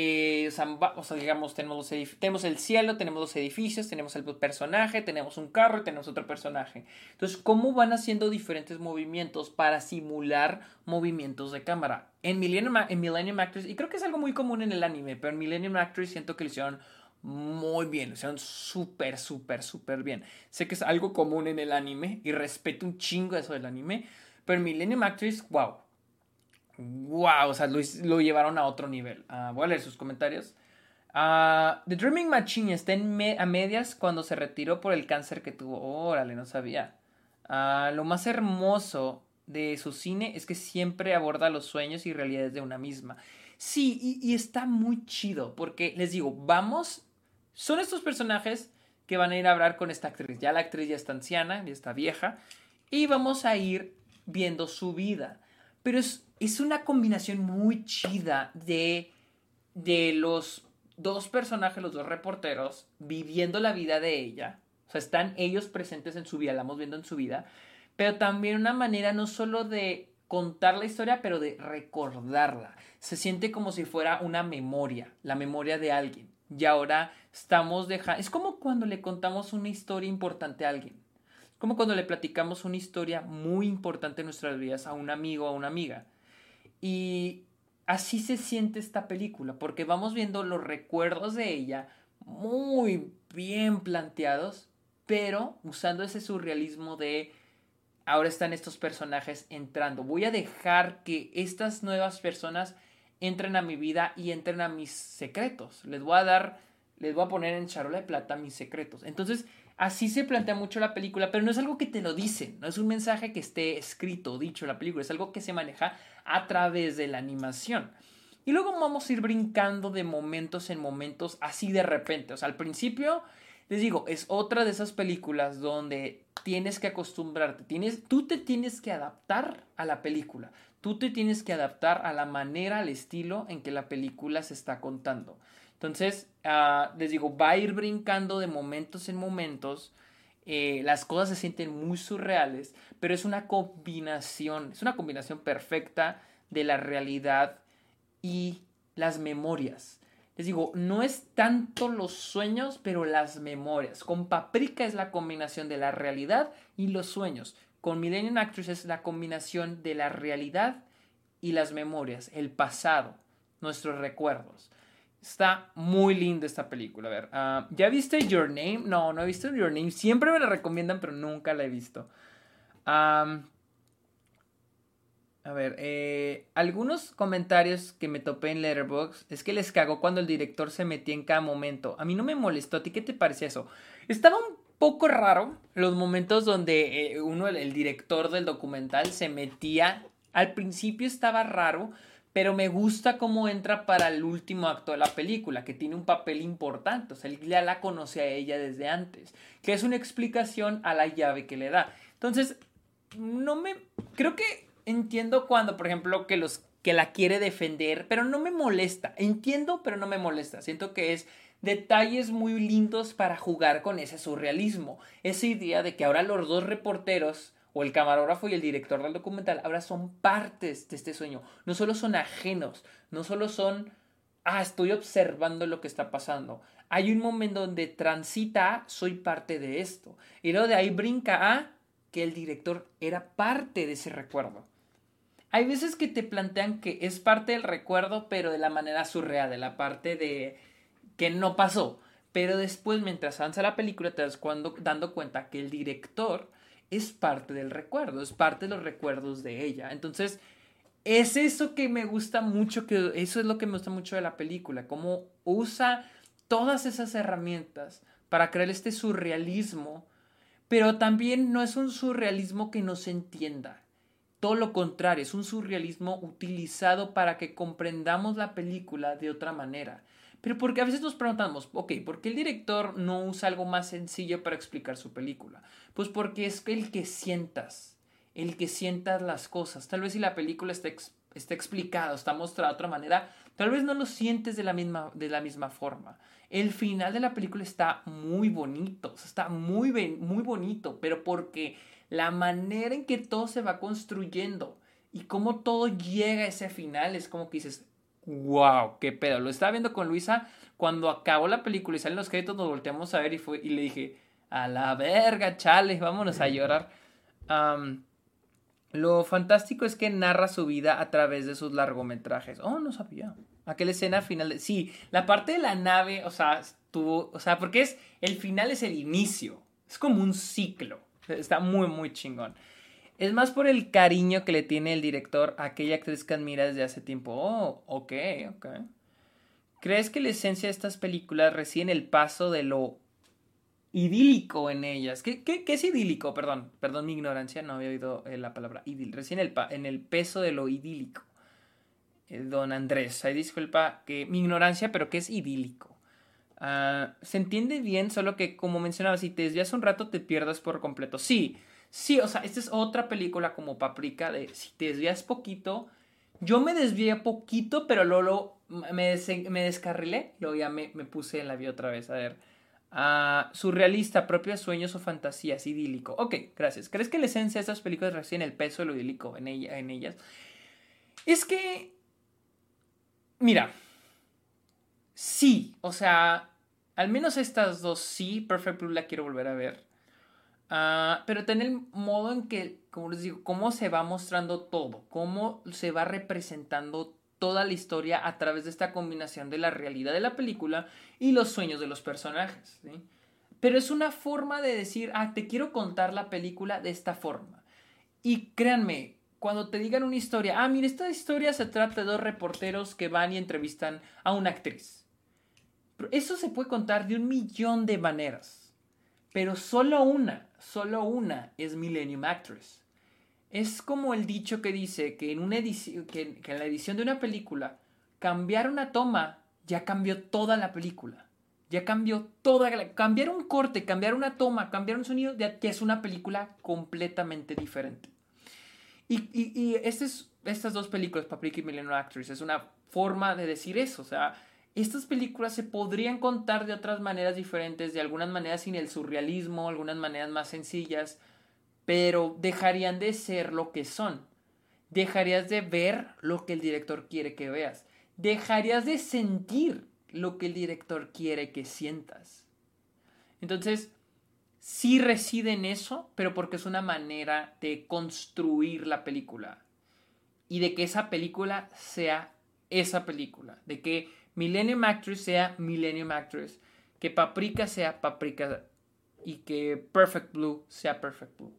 eh, o, sea, digamos, tenemos, tenemos el cielo, tenemos los edificios, tenemos el personaje, tenemos un carro y tenemos otro personaje. Entonces, ¿cómo van haciendo diferentes movimientos para simular movimientos de cámara? En Millennium, en Millennium Actress, y creo que es algo muy común en el anime, pero en Millennium Actress siento que lo hicieron muy bien, lo hicieron súper, súper, súper bien. Sé que es algo común en el anime y respeto un chingo eso del anime, pero en Millennium Actress, wow, wow, o sea, lo, llevaron a otro nivel. Uh, voy a leer sus comentarios. Uh, The Dreaming Machine está en a medias cuando se retiró por el cáncer que tuvo. Órale, no sabía. Uh, lo más hermoso de su cine es que siempre aborda los sueños y realidades de una misma. Sí, y está muy chido, porque les digo, vamos, son estos personajes que van a ir a hablar con esta actriz. Ya la actriz ya está anciana, ya está vieja, y vamos a ir viendo su vida. Pero es es una combinación muy chida de, de los dos personajes, los dos reporteros, viviendo la vida de ella. O sea, están ellos presentes en su vida, la vamos viendo en su vida. Pero también una manera no solo de contar la historia, pero de recordarla. Se siente como si fuera una memoria, la memoria de alguien. Y ahora estamos dejando... Es como cuando le contamos una historia importante a alguien. Como cuando le platicamos una historia muy importante en nuestras vidas a un amigo o a una amiga. Y así se siente esta película, porque vamos viendo los recuerdos de ella muy bien planteados, pero usando ese surrealismo de ahora están estos personajes entrando. Voy a dejar que estas nuevas personas entren a mi vida y entren a mis secretos. Les voy a dar, les voy a poner en charola de plata mis secretos. Entonces, Así se plantea mucho la película, pero no es algo que te lo dicen, no es un mensaje que esté escrito o dicho en la película, es algo que se maneja a través de la animación. Y luego vamos a ir brincando de momentos en momentos así de repente. O sea, al principio, les digo, es otra de esas películas donde tienes que acostumbrarte, tienes, tú te tienes que adaptar a la película. Tú te tienes que adaptar a la manera, al estilo en que la película se está contando. Entonces, ah, les digo, va a ir brincando de momentos en momentos. Eh, las cosas se sienten muy surreales, pero es una combinación, es una combinación perfecta de la realidad y las memorias. Les digo, no es tanto los sueños, pero las memorias. Con Paprika es la combinación de la realidad y los sueños. Con Millennium Actress es la combinación de la realidad y las memorias, el pasado, nuestros recuerdos. Está muy linda esta película. A ver, ah, ¿ya viste Your Name? No, no he visto Your Name. Siempre me la recomiendan, pero nunca la he visto. a ver, eh, algunos comentarios que me topé en Letterboxd es que les cagó cuando el director se metía en cada momento. A mí no me molestó. ¿A ti qué te parecía eso? Estaba un poco raro los momentos donde eh, uno, el director del documental, se metía. Al principio estaba raro, pero me gusta cómo entra para el último acto de la película, que tiene un papel importante, o sea, él ya la conoce a ella desde antes, que es una explicación a la llave que le da. Entonces, no me, creo que entiendo cuando, por ejemplo, que los que la quiere defender, pero no me molesta, entiendo, pero no me molesta, siento que es detalles muy lindos para jugar con ese surrealismo, esa idea de que ahora los dos reporteros o el camarógrafo y el director del documental ahora son partes de este sueño. No solo son ajenos, no solo son, ah, estoy observando lo que está pasando. Hay un momento donde transita, soy parte de esto. Y luego de ahí brinca a que el director era parte de ese recuerdo. Hay veces que te plantean que es parte del recuerdo, pero de la manera surreal, de la parte de que no pasó. Pero después, mientras avanza la película, te das cuando, dando cuenta que el director es parte del recuerdo, es parte de los recuerdos de ella. Entonces, es eso que me gusta mucho, que eso es lo que me gusta mucho de la película, cómo usa todas esas herramientas para crear este surrealismo, pero también no es un surrealismo que no se entienda. Todo lo contrario, es un surrealismo utilizado para que comprendamos la película de otra manera. Pero porque a veces nos preguntamos, ok, ¿por qué el director no usa algo más sencillo para explicar su película? Pues porque es el que sientas, el que sientas las cosas. Tal vez si la película está, está explicada, está mostrada de otra manera, tal vez no lo sientes de la, misma, de la misma forma. El final de la película está muy bonito, está muy, muy bonito, pero porque la manera en que todo se va construyendo y cómo todo llega a ese final es como que dices, wow, qué pedo. Lo estaba viendo con Luisa cuando acabó la película y salen los créditos, nos volteamos a ver y, fue, y le dije, a la verga, chale, vámonos a llorar. lo fantástico es que narra su vida a través de sus largometrajes. Oh, no sabía. Aquella escena final. Sí, la parte de la nave, o sea, tuvo... O sea, porque es... El final es el inicio. Es como un ciclo. Está muy, muy chingón. Es más por el cariño que le tiene el director a aquella actriz que admira desde hace tiempo. Oh, ok, ok. ¿Crees que la esencia de estas películas reside en el paso de lo idílico en ellas? ¿Qué, qué, es idílico? Perdón, perdón mi ignorancia, no había oído eh, la palabra idílico. Reside en el, en el peso de lo idílico. Eh, don Andrés, ahí disculpa que mi ignorancia, pero ¿qué es idílico? Ah, se entiende bien, solo que como mencionaba, si te desvías un rato te pierdas por completo. Sí, Sí, o sea, esta es otra película como Paprika de si te desvías poquito. Yo me desvié poquito, pero luego me, me descarrilé. Luego ya me, puse en la vía otra vez. A ver. Uh, surrealista, propios sueños o fantasías, idílico. Ok, gracias. ¿Crees que la esencia de estas películas reside en el peso de lo idílico en, ella, en ellas? Es que. Mira. Sí, o sea. Al menos estas dos sí. Perfect Blue la quiero volver a ver. Ah, pero tener el modo en que, como les digo, cómo se va mostrando todo, cómo se va representando toda la historia a través de esta combinación de la realidad de la película y los sueños de los personajes. Pero es una forma de decir, ah, te quiero contar la película de esta forma. Y créanme, cuando te digan una historia, ah, mira, esta historia se trata de dos reporteros que van y entrevistan a una actriz. eso se puede contar de un millón de maneras. Pero solo una, solo una es Millennium Actress. Es como el dicho que dice que en, una edición, que, en la edición de una película, cambiar una toma ya cambió toda la película. Ya cambió toda. Cambiar un corte, cambiar una toma, cambiar un sonido, ya, es una película completamente diferente. Y, y, este es, estas dos películas, Paprika y Millennium Actress, es una forma de decir eso. O sea, estas películas se podrían contar de otras maneras diferentes, de algunas maneras sin el surrealismo, algunas maneras más sencillas, pero dejarían de ser lo que son. Dejarías de ver lo que el director quiere que veas. Dejarías de sentir lo que el director quiere que sientas. Entonces, sí reside en eso, pero porque es una manera de construir la película. Y de que esa película sea esa película. De que Millennium Actress sea Millennium Actress. Que Paprika sea Paprika. Y que Perfect Blue sea Perfect Blue.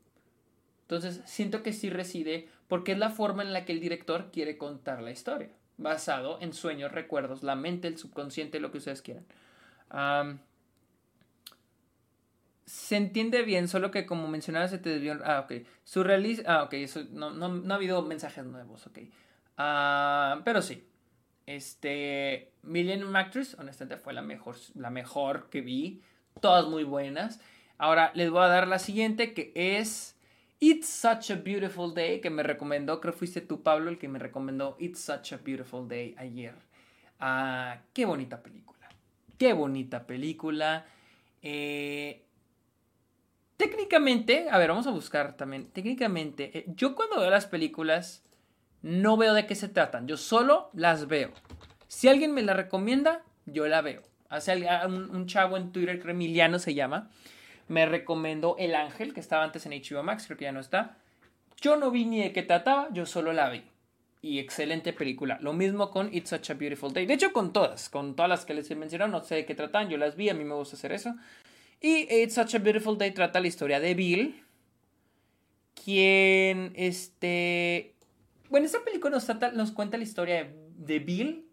Entonces, siento que sí reside porque es la forma en la que el director quiere contar la historia. Basado en sueños, recuerdos, la mente, el subconsciente, lo que ustedes quieran se entiende bien, solo que como mencionaba se te debió... Ah, ok. Surrealista... Ah, ok. Eso, no, no, no, ha habido mensajes nuevos, ok. Ah, pero sí. Este... Millennium Actress, honestamente, fue la mejor, la mejor que vi. Todas muy buenas. Ahora les voy a dar la siguiente, que es... It's Such a Beautiful Day, que me recomendó, creo que fuiste tú, Pablo, el que me recomendó It's Such a Beautiful Day ayer. Ah, qué bonita película. Qué bonita película. Eh, Técnicamente, a ver, vamos a buscar también. Técnicamente, eh, yo cuando veo las películas no veo de qué se tratan, yo solo las veo. Si alguien me la recomienda, yo la veo. Hace un, chavo en Twitter, que Emiliano se llama, me recomendó El Ángel, que estaba antes en HBO Max, creo que ya no está. Yo no vi ni de qué trataba, yo solo la vi. Y excelente película. Lo mismo con It's Such a Beautiful Day. De hecho, con todas, con todas las que les he mencionado, no sé de qué tratan, yo las vi, a mí me gusta hacer eso. Y It's Such a Beautiful Day trata la historia de Bill, quien, este... Bueno, esta película nos, cuenta la historia de, Bill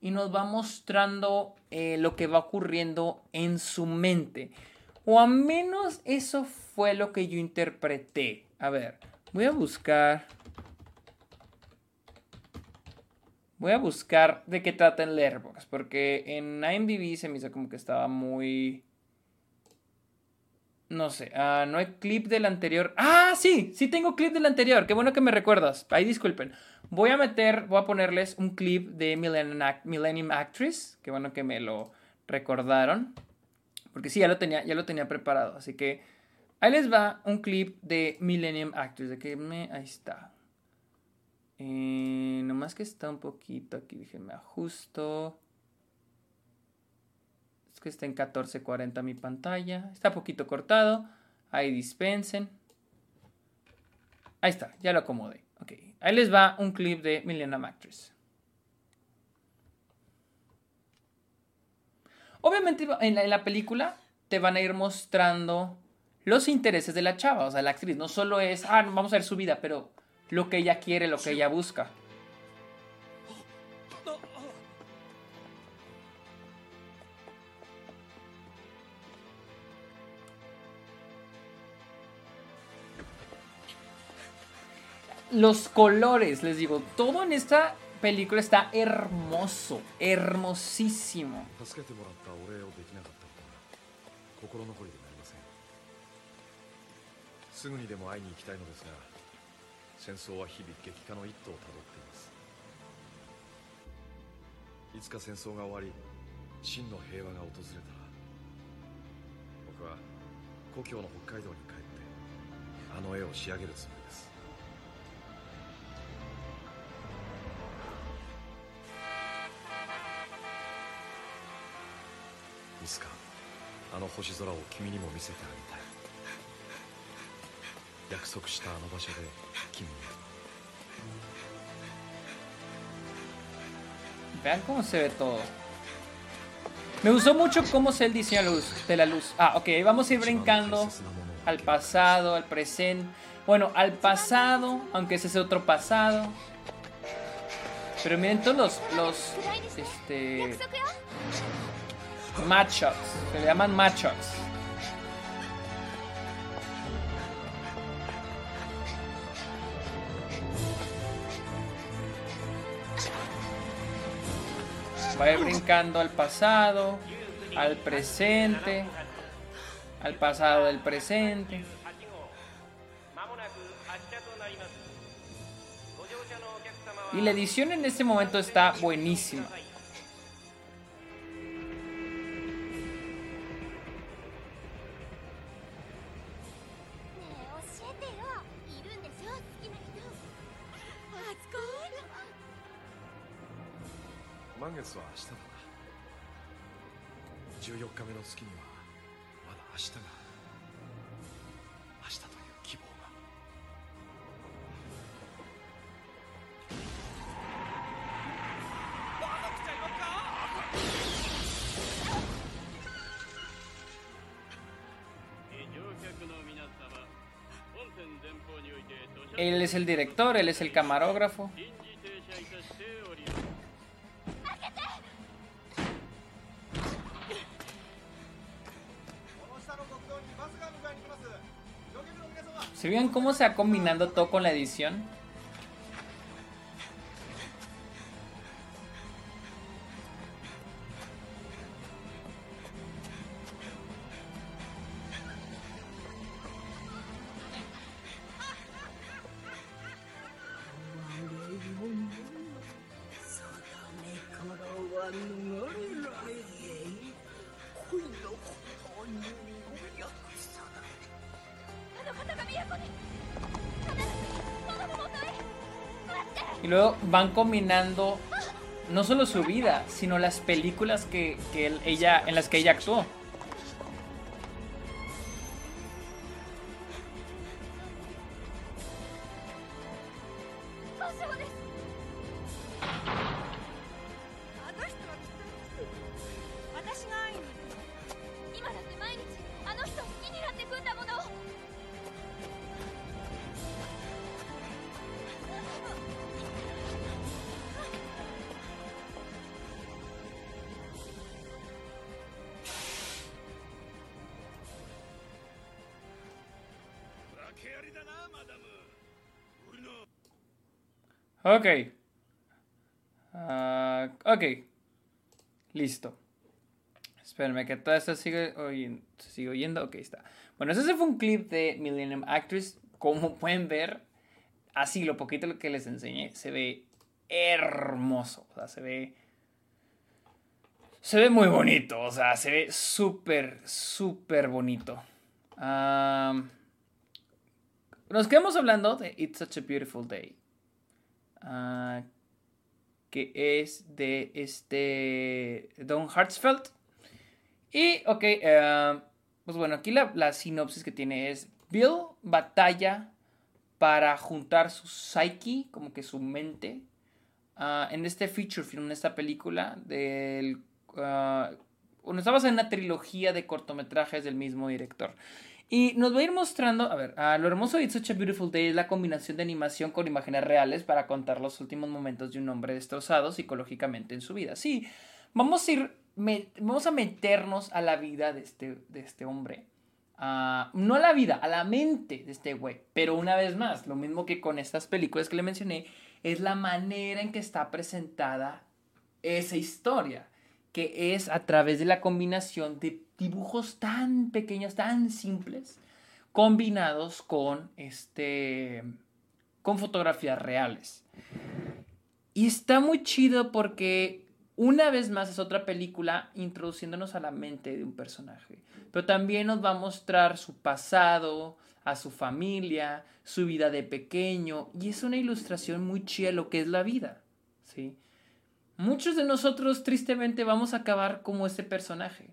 y nos va mostrando eh, lo que va ocurriendo en su mente. O al menos eso fue lo que yo interpreté. A ver, voy a buscar... Voy a buscar de qué trata en Letterboxd, porque en IMDb se me hizo como que estaba muy no sé, ah, no hay clip del anterior. Ah, sí, sí tengo clip del anterior. Qué bueno que me recuerdas. Ahí disculpen. Voy a meter, voy a ponerles un clip de Millennium, Actress. Qué bueno que me lo recordaron. Porque sí, ya lo tenía, ya lo tenía preparado. Así que ahí les va un clip de Millennium Actress. De que me, ahí está. Eh, nomás que está un poquito aquí. Déjenme ajusto que está en 1440 mi pantalla. Está poquito cortado. Ahí dispensen. Ahí está, ya lo acomodé. Ok, ahí les va un clip de Millennium Actress. Obviamente en la, en la, película te van a ir mostrando los intereses de la chava, o sea, la actriz. No solo es, ah, vamos a ver su vida, pero lo que ella quiere, lo que ella busca. Los colores, les digo, todo en esta película está hermoso, hermosísimo. すぐにでも会いに行きたいのですが戦争は日々激化の一途をたどっていますいつか戦争が終わり真の平和が訪れたら僕は故郷の北海道に帰ってあの絵を仕上げるつもり いつかあの星空を君にも見せてあげたい約束したあの場所で君に Vean cómo se ve todo. Me gustó mucho cómo se el diseño de la luz. De la luz. Ah, ok, vamos a ir brincando al pasado, al presente. Bueno, al pasado, aunque ese es otro pasado. Pero miren todos los, los este, matchups. Se le llaman matchups. Va a ir brincando al pasado, al presente, al pasado del presente. Y la edición en este momento está buenísima. Él es el director, él es el camarógrafo. ¿Se ven cómo se ha combinando todo con la edición? Van combinando no solo su vida, sino las películas que, que ella, en las que ella actuó. Ok. Uh, ok. Listo. Espérenme que todo esto sigue, oyendo, sigue oyendo. Ok, está. Bueno, ese fue un clip de Millennium Actress. Como pueden ver, así lo poquito que les enseñé, se ve hermoso. O sea, se ve... Se ve muy bonito. O sea, se ve súper, súper bonito. nos quedamos hablando de It's Such a Beautiful Day. Ah, que es de este Don Hartsfeld. Y, ok, eh, pues bueno, aquí la, sinopsis que tiene es Bill batalla para juntar su psyche, como que su mente, ah, en este feature film, en esta película del... Bueno, está en una trilogía de cortometrajes del mismo director. Y nos va a ir mostrando, a ver, lo hermoso de It's Such a Beautiful Day es la combinación de animación con imágenes reales para contar los últimos momentos de un hombre destrozado psicológicamente en su vida. Sí, vamos a ir, vamos a meternos a la vida de este, de este hombre. no a la vida, a la mente de este güey. Pero una vez más, lo mismo que con estas películas que le mencioné, es la manera en que está presentada esa historia que es a través de la combinación de dibujos tan pequeños, tan simples, combinados con este con fotografías reales. Y está muy chido porque una vez más es otra película introduciéndonos a la mente de un personaje, pero también nos va a mostrar su pasado, a su familia, su vida de pequeño y es una ilustración muy chida lo que es la vida, ¿sí? Muchos de nosotros tristemente vamos a acabar como ese personaje.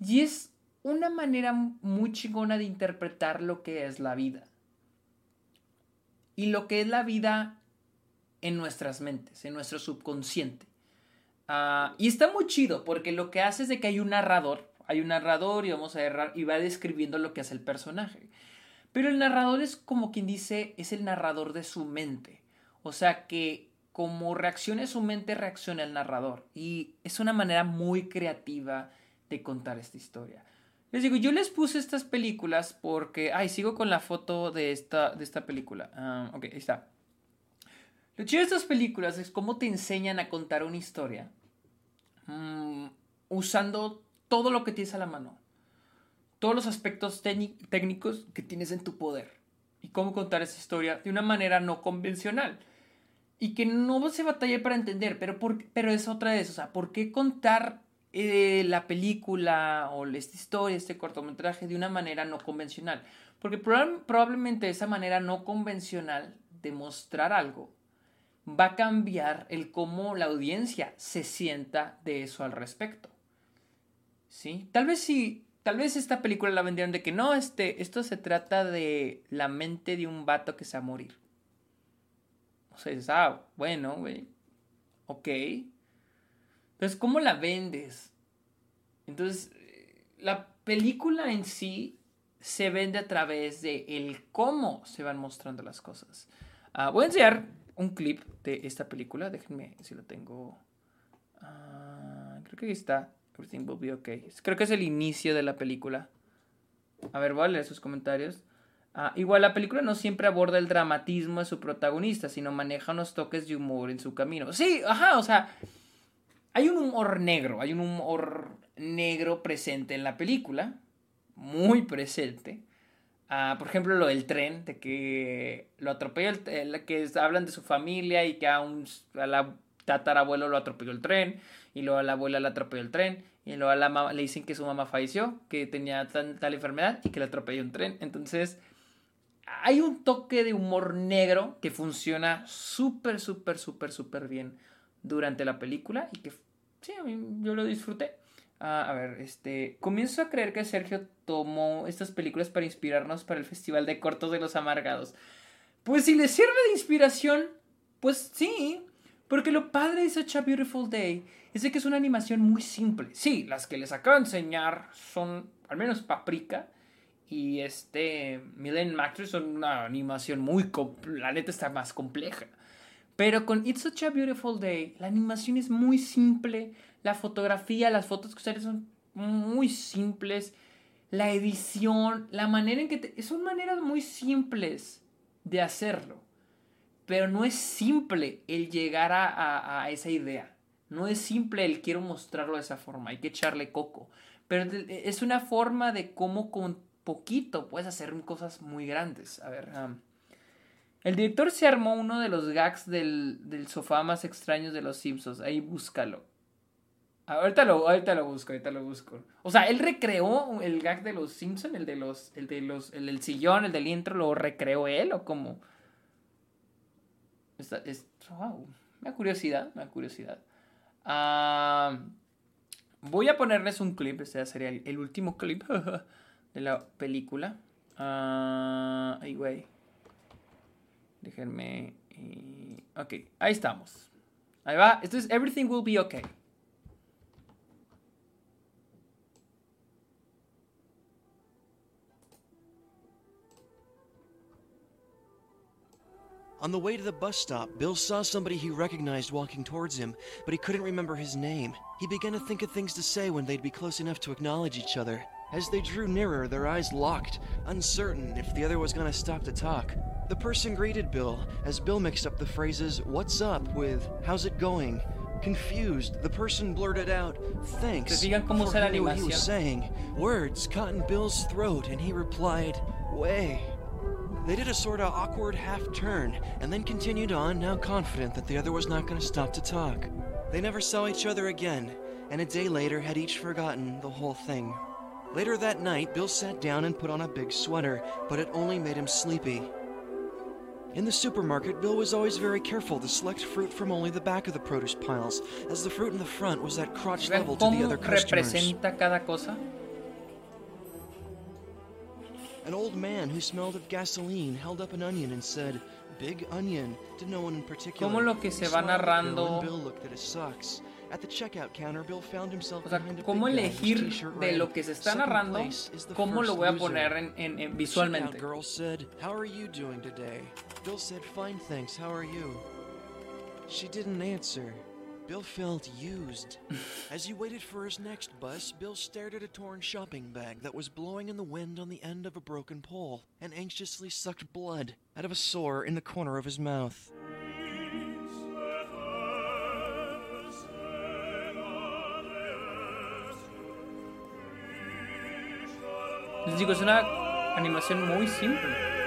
Y es una manera muy chingona de interpretar lo que es la vida. Y lo que es la vida en nuestras mentes, en nuestro subconsciente. Ah, y está muy chido porque lo que hace es de que hay un narrador, hay un narrador y vamos a errar y va describiendo lo que hace el personaje. Pero el narrador es como quien dice, es el narrador de su mente. O sea que como reaccione su mente, reacciona el narrador. Y es una manera muy creativa de contar esta historia. Les digo, yo les puse estas películas porque... Ay, sigo con la foto de esta, de esta película. Ah, ok, ahí está. Lo chido de estas películas es cómo te enseñan a contar una historia mm, usando todo lo que tienes a la mano. Todos los aspectos técnicos que tienes en tu poder. Y cómo contar esa historia de una manera no convencional. Y que no se batalla para entender, pero, por, pero es otra vez, o sea, ¿por qué contar eh, la película o esta historia, este cortometraje de una manera no convencional? Porque probablemente esa manera no convencional de mostrar algo va a cambiar el cómo la audiencia se sienta de eso al respecto. ¿Sí? Tal vez si tal vez esta película la vendieron de que no, este, esto se trata de la mente de un vato que se va a morir. O sea, ah, bueno, güey. Ok. Entonces, ¿cómo la vendes? Entonces, la película en sí se vende a través de el cómo se van mostrando las cosas. Ah, voy a enseñar un clip de esta película. Déjenme si lo tengo. Ah, creo que aquí está. Everything will be okay. Creo que es el inicio de la película. A ver, voy a leer sus comentarios. Ah, igual la película no siempre aborda el dramatismo de su protagonista, sino maneja unos toques de humor en su camino. Sí, ajá, o sea, hay un humor negro, hay un humor negro presente en la película, muy presente. Ah, por ejemplo, lo del tren, de que lo atropelló, el, que hablan de su familia y que a, un, tatarabuelo lo atropelló el tren, y luego a la abuela le atropelló el tren, y luego a la mamá le dicen que su mamá falleció, que tenía tal enfermedad y que le atropelló un tren. Entonces, hay un toque de humor negro que funciona súper, súper, súper, súper bien durante la película y que sí, yo lo disfruté. Ah, a ver, este, comienzo a creer que Sergio tomó estas películas para inspirarnos para el Festival de Cortos de los Amargados. Pues si le sirve de inspiración, pues sí, porque lo padre de Such a Beautiful Day es de que es una animación muy simple. Sí, las que les acabo de enseñar son, al menos Paprika, y este Milen Max son una animación muy la neta está más compleja. Pero con It's Such a Beautiful Day la animación es muy simple la fotografía las fotos que ustedes son muy simples la edición la manera en que son maneras muy simples de hacerlo pero no es simple el llegar a, a esa idea. No es simple el quiero mostrarlo de esa forma hay que echarle coco. Pero es una forma de cómo poquito puedes hacer cosas muy grandes. A ver, el director se armó uno de los gags del, sofá más extraños de los Simpsons. Ahí búscalo. Ahorita lo, ahorita lo busco, ahorita lo busco. O sea, él recreó el gag de los Simpsons, el de los, el de los, el del sillón, el del intro, lo recreó él o como. es, wow, me da curiosidad, me da curiosidad. voy a ponerles un clip, este sería el último clip. de la película. Ah, ay, güey. Déjenme. ok, ahí estamos. Ahí va. Esto es Everything Will Be Okay. On the way to the bus stop, Bill saw somebody he recognized walking towards him, but he couldn't remember his name. He began to think of things to say when they'd be close enough to acknowledge each other. As they drew nearer, their eyes locked, uncertain if the other was going to stop to talk. The person greeted Bill as Bill mixed up the phrases, What's up? with How's it going? Confused, the person blurted out, Thanks. He knew what he was saying. Words caught in Bill's throat, and he replied, Way. They did a sort of awkward half turn, and then continued on, now confident that the other was not going to stop to talk. They never saw each other again, and a day later had each forgotten the whole thing. Later that night, Bill sat down and put on a big sweater, but it only made him sleepy. In the supermarket, Bill was always very careful to select fruit from only the back of the produce piles, as the fruit in the front was at crotch level to the other customers. cada cosa? An old man who smelled of gasoline held up an onion and said, Big onion, to no one in particular. Como lo que se va narrando Bill looked at his socks. O sea, cómo elegir de lo que se está narrando, cómo lo voy a poner en, en, en visualmente. girl said, "How are you doing today?" Bill said, "Fine, thanks. How are you?" She didn't answer. Bill felt used. As he waited for his next bus, Bill stared at a torn shopping bag that was blowing in the wind on the end of a broken pole and anxiously sucked blood out of a sore in the corner of his mouth. Les digo, es una animación muy simple.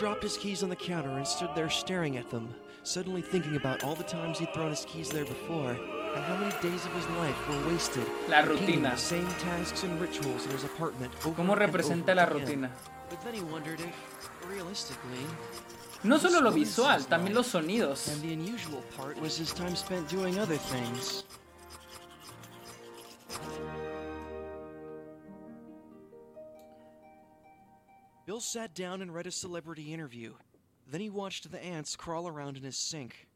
Dropped his keys on the counter and stood there staring at them, suddenly thinking about all the times he'd thrown his keys there before, and how many days of his life were wasted La rutina. the same tasks and rituals in his apartment ¿Cómo representa la rutina? But then he wondered if, realistically, No solo lo visual, también los sonidos. and the unusual part was his time spent doing other things. Bill sat down and read a celebrity interview. Then he watched the ants crawl around in his sink.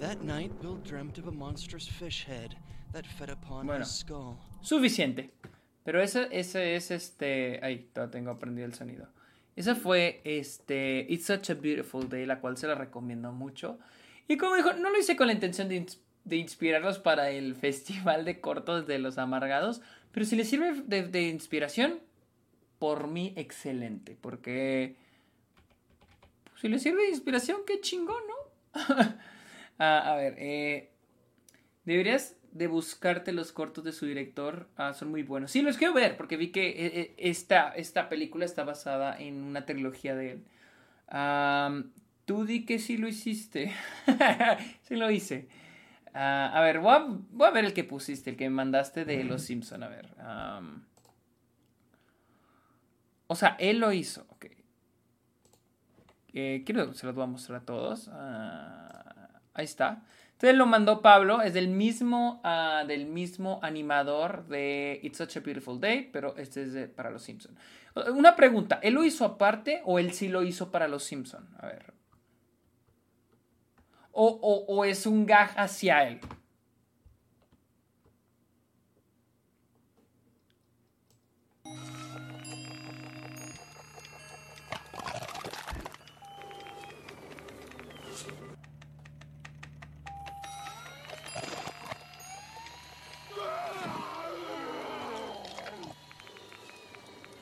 That night, Bill dreamt of a monstrous fish head that fed upon Bueno. his skull. Suficiente. Pero ese, ese es este. Ay, todavía tengo aprendido el sonido. Esa fue este. It's Such a Beautiful Day, la cual se la recomiendo mucho. Y como dijo, no lo hice con la intención de, ins- de inspirarlos para el Festival de Cortos de los Amargados. Pero si les sirve de, inspiración, por mí, excelente. Porque. pues, si les sirve de inspiración, qué chingón, ¿no? Ah, a ver, eh. Deberías de buscarte los cortos de su director. Ah, son muy buenos. Sí, los quiero ver porque vi que eh, eh, esta, esta película está basada en una trilogía de él. Am, Tú di que sí lo hiciste. sí lo hice. Ah, a ver, voy a, voy a ver el que pusiste, el que me mandaste de Los Simpson. A ver. o sea, él lo hizo. Ok. Eh, quiero, se los voy a mostrar a todos. Ah, ahí está. Entonces lo mandó Pablo, es del mismo, ah, del mismo animador de It's Such a Beautiful Day, pero este es de- para los Simpson. Una pregunta, ¿él lo hizo aparte o él sí lo hizo para los Simpson? A ver. O, o- o es un gag hacia él.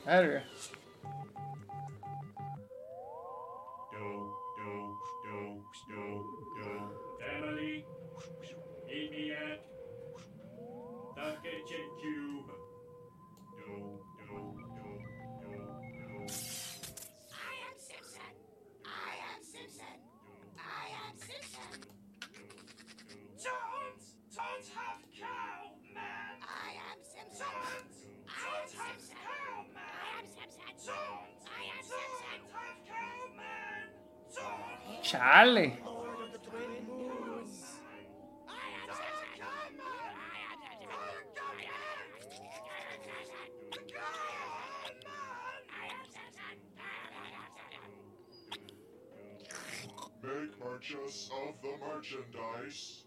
A Simpson. Make purchase of the merchandise.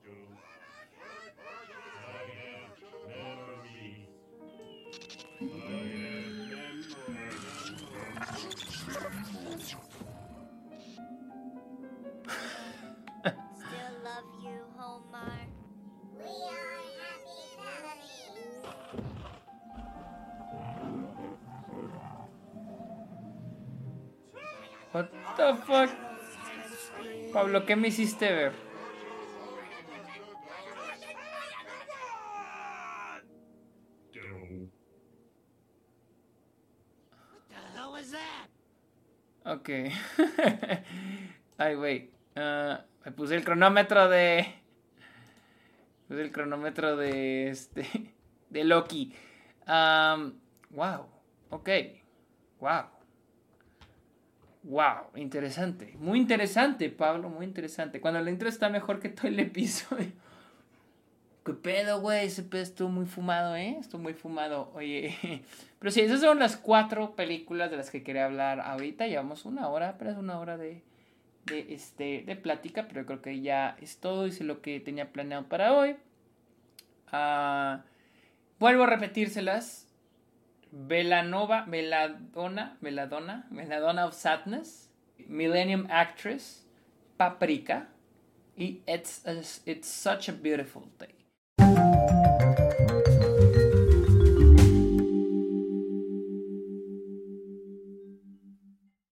The fuck? Pablo, ¿qué me hiciste ver? Ok. Ay, güey. Ah, me puse el cronómetro de. Puse el cronómetro de este. De Loki. Am, wow. Ok. Wow. Wow. Interesante. Muy interesante, Pablo. Muy interesante. Cuando el intro está mejor que todo el episodio. ¿Qué pedo, güey? Ese pedo estuvo muy fumado, ¿eh? Estuvo muy fumado. Oye. Pero sí, esas son las cuatro películas de las que quería hablar ahorita. Llevamos una hora, apenas una hora de, de, este, de plática, pero creo que ya es todo. Hice lo que tenía planeado para hoy. Ah, vuelvo a repetírselas. Velanova, Veladona, Veladona, Veladona of Sadness, Millennium Actress, Paprika y It's, it's Such a Beautiful Day.